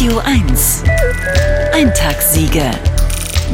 Radio 1. Eintagssiege.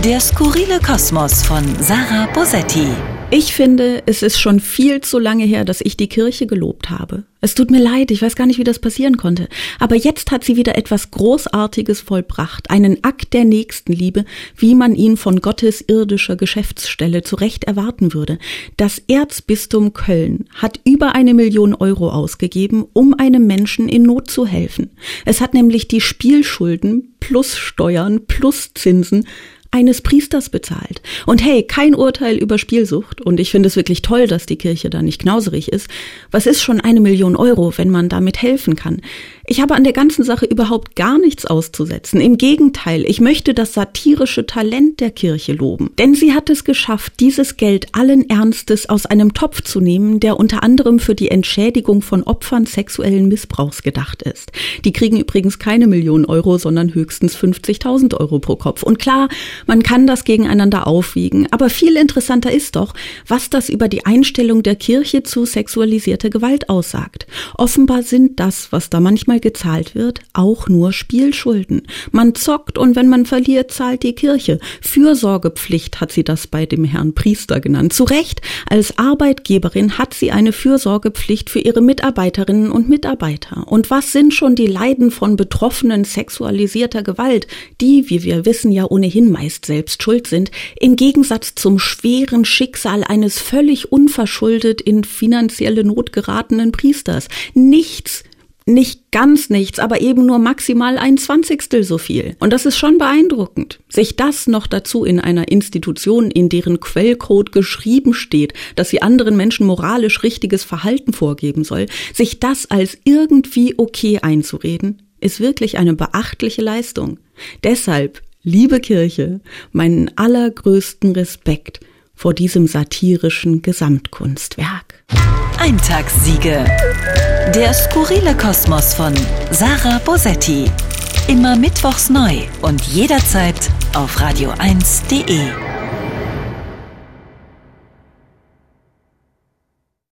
Der skurrile Kosmos von Sarah Bosetti. Ich finde, es ist schon viel zu lange her, dass ich die Kirche gelobt habe. Es tut mir leid, ich weiß gar nicht, wie das passieren konnte. Aber jetzt hat sie wieder etwas Großartiges vollbracht, einen Akt der Nächstenliebe, wie man ihn von Gottes irdischer Geschäftsstelle zurecht erwarten würde. Das Erzbistum Köln hat über eine Million Euro ausgegeben, um einem Menschen in Not zu helfen. Es hat nämlich die Spielschulden plus Steuern plus Zinsen eines Priesters bezahlt. Und hey, kein Urteil über Spielsucht. Und ich finde es wirklich toll, dass die Kirche da nicht knauserig ist. Was ist schon eine Million Euro, wenn man damit helfen kann? Ich habe an der ganzen Sache überhaupt gar nichts auszusetzen. Im Gegenteil, ich möchte das satirische Talent der Kirche loben. Denn sie hat es geschafft, dieses Geld allen Ernstes aus einem Topf zu nehmen, der unter anderem für die Entschädigung von Opfern sexuellen Missbrauchs gedacht ist. Die kriegen übrigens keine Million Euro, sondern höchstens 50.000 Euro pro Kopf. Und klar, man kann das gegeneinander aufwiegen. Aber viel interessanter ist doch, was das über die Einstellung der Kirche zu sexualisierter Gewalt aussagt. Offenbar sind das, was da manchmal manchmal gezahlt wird, auch nur Spielschulden. Man zockt und wenn man verliert, zahlt die Kirche. Fürsorgepflicht hat sie das bei dem Herrn Priester genannt. Zu Recht, als Arbeitgeberin hat sie eine Fürsorgepflicht für ihre Mitarbeiterinnen und Mitarbeiter. Und was sind schon die Leiden von Betroffenen sexualisierter Gewalt, die, wie wir wissen, ja ohnehin meist selbst schuld sind, im Gegensatz zum schweren Schicksal eines völlig unverschuldet in finanzielle Not geratenen Priesters. Nichts nicht ganz nichts, aber eben nur maximal ein Zwanzigstel so viel. Und das ist schon beeindruckend. Sich das noch dazu in einer Institution, in deren Quellcode geschrieben steht, dass sie anderen Menschen moralisch richtiges Verhalten vorgeben soll, sich das als irgendwie okay einzureden, ist wirklich eine beachtliche Leistung. Deshalb, liebe Kirche, meinen allergrößten Respekt vor diesem satirischen Gesamtkunstwerk. Eintagssiege. Der skurrile Kosmos von Sarah Bosetti. Immer mittwochs neu und jederzeit auf radio1.de.